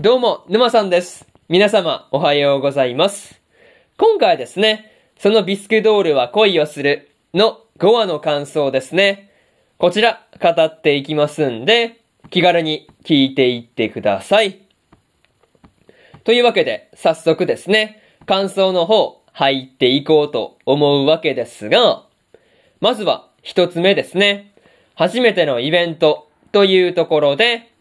どうも、沼さんです。皆様、おはようございます。今回ですね、そのビスクドールは恋をするの5話の感想ですね。こちら、語っていきますんで、気軽に聞いていってください。というわけで、早速ですね、感想の方、入っていこうと思うわけですが、まずは一つ目ですね。初めてのイベントというところで、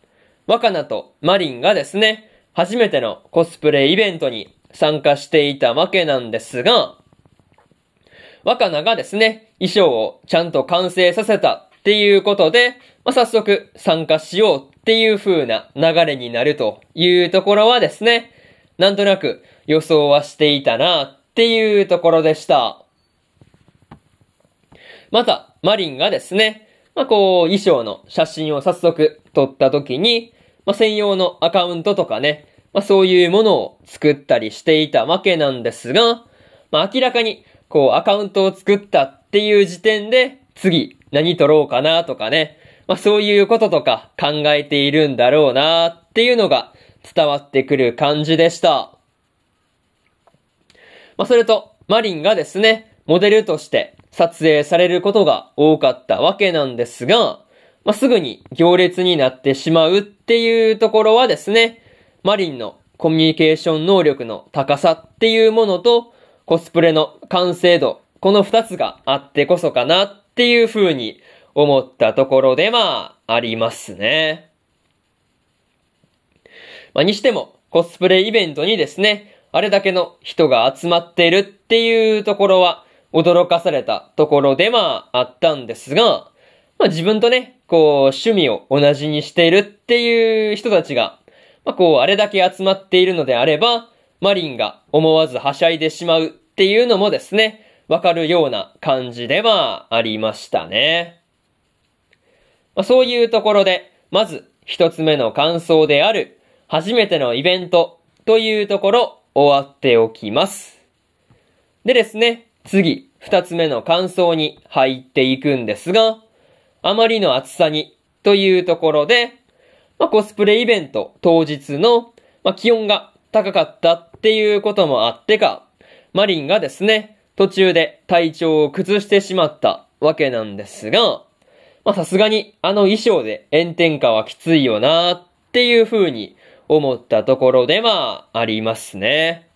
若菜とマリンがですね、初めてのコスプレイベントに参加していたわけなんですが、若菜がですね、衣装をちゃんと完成させたっていうことで、まあ、早速参加しようっていう風な流れになるというところはですね、なんとなく予想はしていたなっていうところでした。また、マリンがですね、まあ、こう、衣装の写真を早速撮った時に、まあ、専用のアカウントとかね、まあ、そういうものを作ったりしていたわけなんですが、まあ、明らかに、こう、アカウントを作ったっていう時点で、次、何撮ろうかなとかね、まあ、そういうこととか考えているんだろうなっていうのが伝わってくる感じでした。まあ、それと、マリンがですね、モデルとして撮影されることが多かったわけなんですが、まあ、すぐに行列になってしまうっていうところはですね、マリンのコミュニケーション能力の高さっていうものと、コスプレの完成度、この二つがあってこそかなっていう風に思ったところでまあ、ありますね。まあ、にしても、コスプレイベントにですね、あれだけの人が集まっているっていうところは、驚かされたところでまあ、あったんですが、まあ自分とね、こう、趣味を同じにしているっていう人たちが、まあこう、あれだけ集まっているのであれば、マリンが思わずはしゃいでしまうっていうのもですね、わかるような感じではありましたね。まあ、そういうところで、まず一つ目の感想である、初めてのイベントというところ終わっておきます。でですね、次、二つ目の感想に入っていくんですが、あまりの暑さにというところで、まあ、コスプレイベント当日の、まあ、気温が高かったっていうこともあってか、マリンがですね、途中で体調を崩してしまったわけなんですが、まさすがにあの衣装で炎天下はきついよなっていう風に思ったところでまあありますね。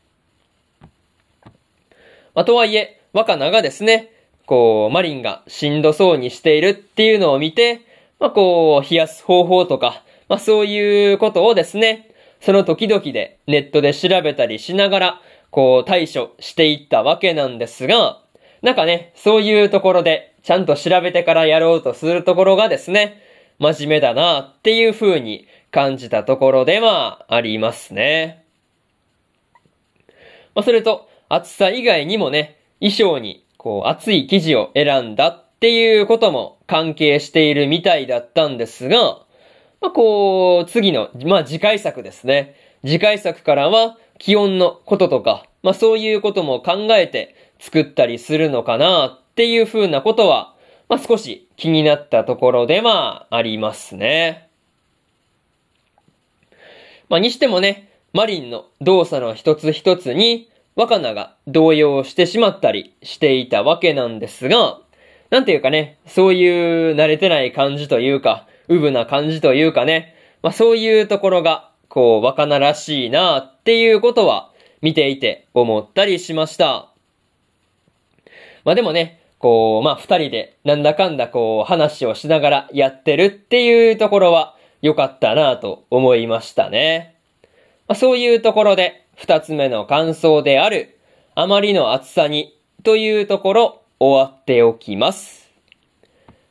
まあとはいえ、若菜がですね、こう、マリンがしんどそうにしているっていうのを見て、まあこう、冷やす方法とか、まあそういうことをですね、その時々でネットで調べたりしながら、こう対処していったわけなんですが、なんかね、そういうところでちゃんと調べてからやろうとするところがですね、真面目だなっていう風に感じたところではありますね。まあ、それと、暑さ以外にもね、衣装にこう熱い生地を選んだっていうことも関係しているみたいだったんですが、まあ、こう、次の、まあ、次回作ですね。次回作からは、気温のこととか、まあ、そういうことも考えて作ったりするのかなっていう風なことは、まあ、少し気になったところではありますね。まあ、にしてもね、マリンの動作の一つ一つに、若菜が動揺してしまったりしていたわけなんですが、なんていうかね、そういう慣れてない感じというか、うぶな感じというかね、まあそういうところが、こう、若菜らしいなっていうことは、見ていて思ったりしました。まあでもね、こう、まあ二人でなんだかんだこう話をしながらやってるっていうところは良かったなと思いましたね。まあそういうところで二つ目の感想である、あまりの暑さにというところ終わっておきます。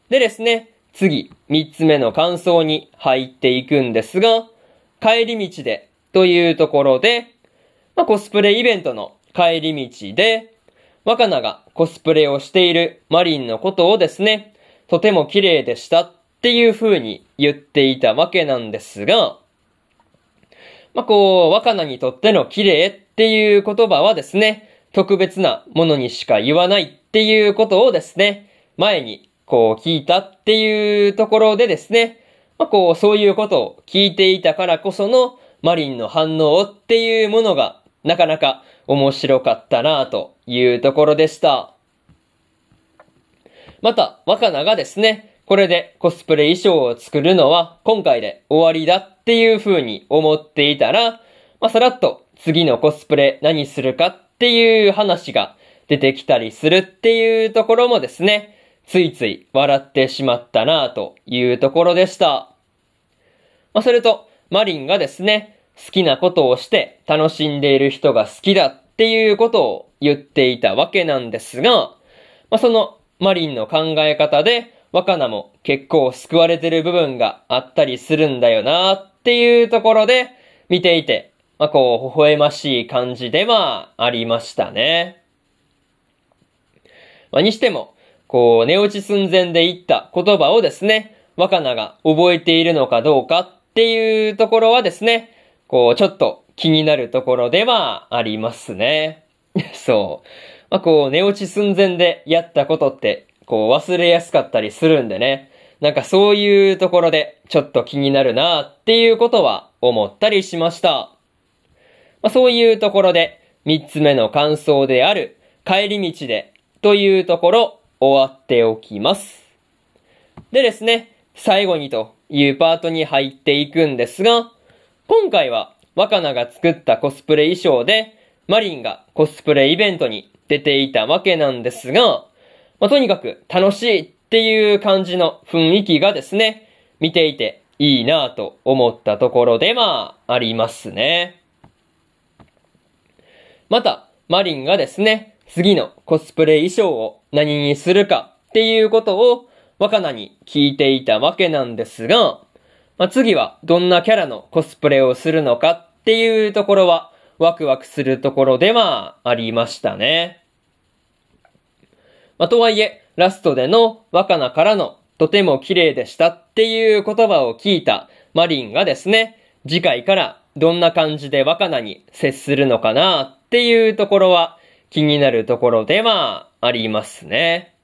でですね、次、三つ目の感想に入っていくんですが、帰り道でというところで、まあ、コスプレイベントの帰り道で、若菜がコスプレをしているマリンのことをですね、とても綺麗でしたっていう風に言っていたわけなんですが、まあ、こう、若菜にとっての綺麗っていう言葉はですね、特別なものにしか言わないっていうことをですね、前にこう聞いたっていうところでですね、まあ、こう、そういうことを聞いていたからこその、マリンの反応っていうものがなかなか面白かったなというところでした。また、若菜がですね、これでコスプレ衣装を作るのは今回で終わりだっていう風に思っていたら、まあ、さらっと次のコスプレ何するかっていう話が出てきたりするっていうところもですね、ついつい笑ってしまったなというところでした。まあ、それと、マリンがですね、好きなことをして楽しんでいる人が好きだっていうことを言っていたわけなんですが、まあ、そのマリンの考え方で、若菜も結構救われてる部分があったりするんだよなっていうところで、見ていてまあ、こう、微笑ましい感じではありましたね。まあ、にしても、こう、寝落ち寸前で言った言葉をですね、若菜が覚えているのかどうかっていうところはですね、こう、ちょっと気になるところではありますね。そう。まあ、こう、寝落ち寸前でやったことって、こう、忘れやすかったりするんでね。なんかそういうところで、ちょっと気になるなっていうことは思ったりしました。まあ、そういうところで、三つ目の感想である、帰り道で、というところ、終わっておきます。でですね、最後にというパートに入っていくんですが、今回は若菜が作ったコスプレ衣装で、マリンがコスプレイベントに出ていたわけなんですが、まあ、とにかく楽しいっっていう感じの雰囲気がですね、見ていていいなぁと思ったところではありますね。また、マリンがですね、次のコスプレ衣装を何にするかっていうことを若菜に聞いていたわけなんですが、まあ、次はどんなキャラのコスプレをするのかっていうところはワクワクするところではありましたね。まあ、とはいえ、ラストでの若菜からのとても綺麗でしたっていう言葉を聞いたマリンがですね、次回からどんな感じで若菜に接するのかなっていうところは気になるところではありますね。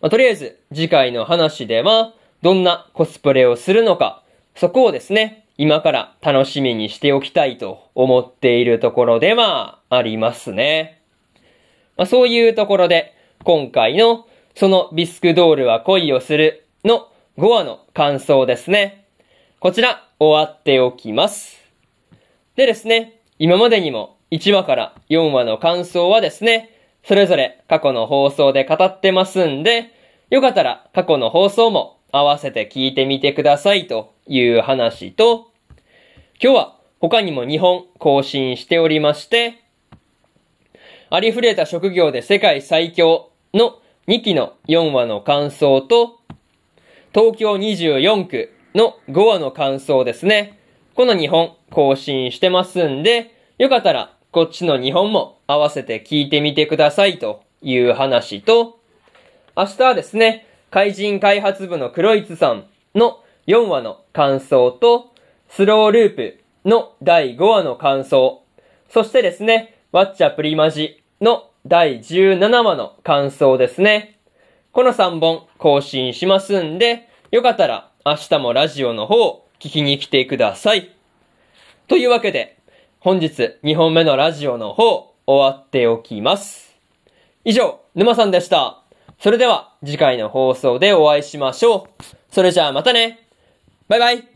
まあ、とりあえず次回の話ではどんなコスプレをするのか、そこをですね、今から楽しみにしておきたいと思っているところではありますね。まあ、そういうところで今回のそのビスクドールは恋をするの5話の感想ですね。こちら終わっておきます。でですね、今までにも1話から4話の感想はですね、それぞれ過去の放送で語ってますんで、よかったら過去の放送も合わせて聞いてみてくださいという話と、今日は他にも2本更新しておりまして、ありふれた職業で世界最強の2期の4話の感想と、東京24区の5話の感想ですね。この2本更新してますんで、よかったらこっちの2本も合わせて聞いてみてくださいという話と、明日はですね、怪人開発部の黒いつさんの4話の感想と、スローループの第5話の感想、そしてですね、ワッチャプリマジの第17話の感想ですね。この3本更新しますんで、よかったら明日もラジオの方聞きに来てください。というわけで、本日2本目のラジオの方、終わっておきます。以上、沼さんでした。それでは次回の放送でお会いしましょう。それじゃあまたね。バイバイ。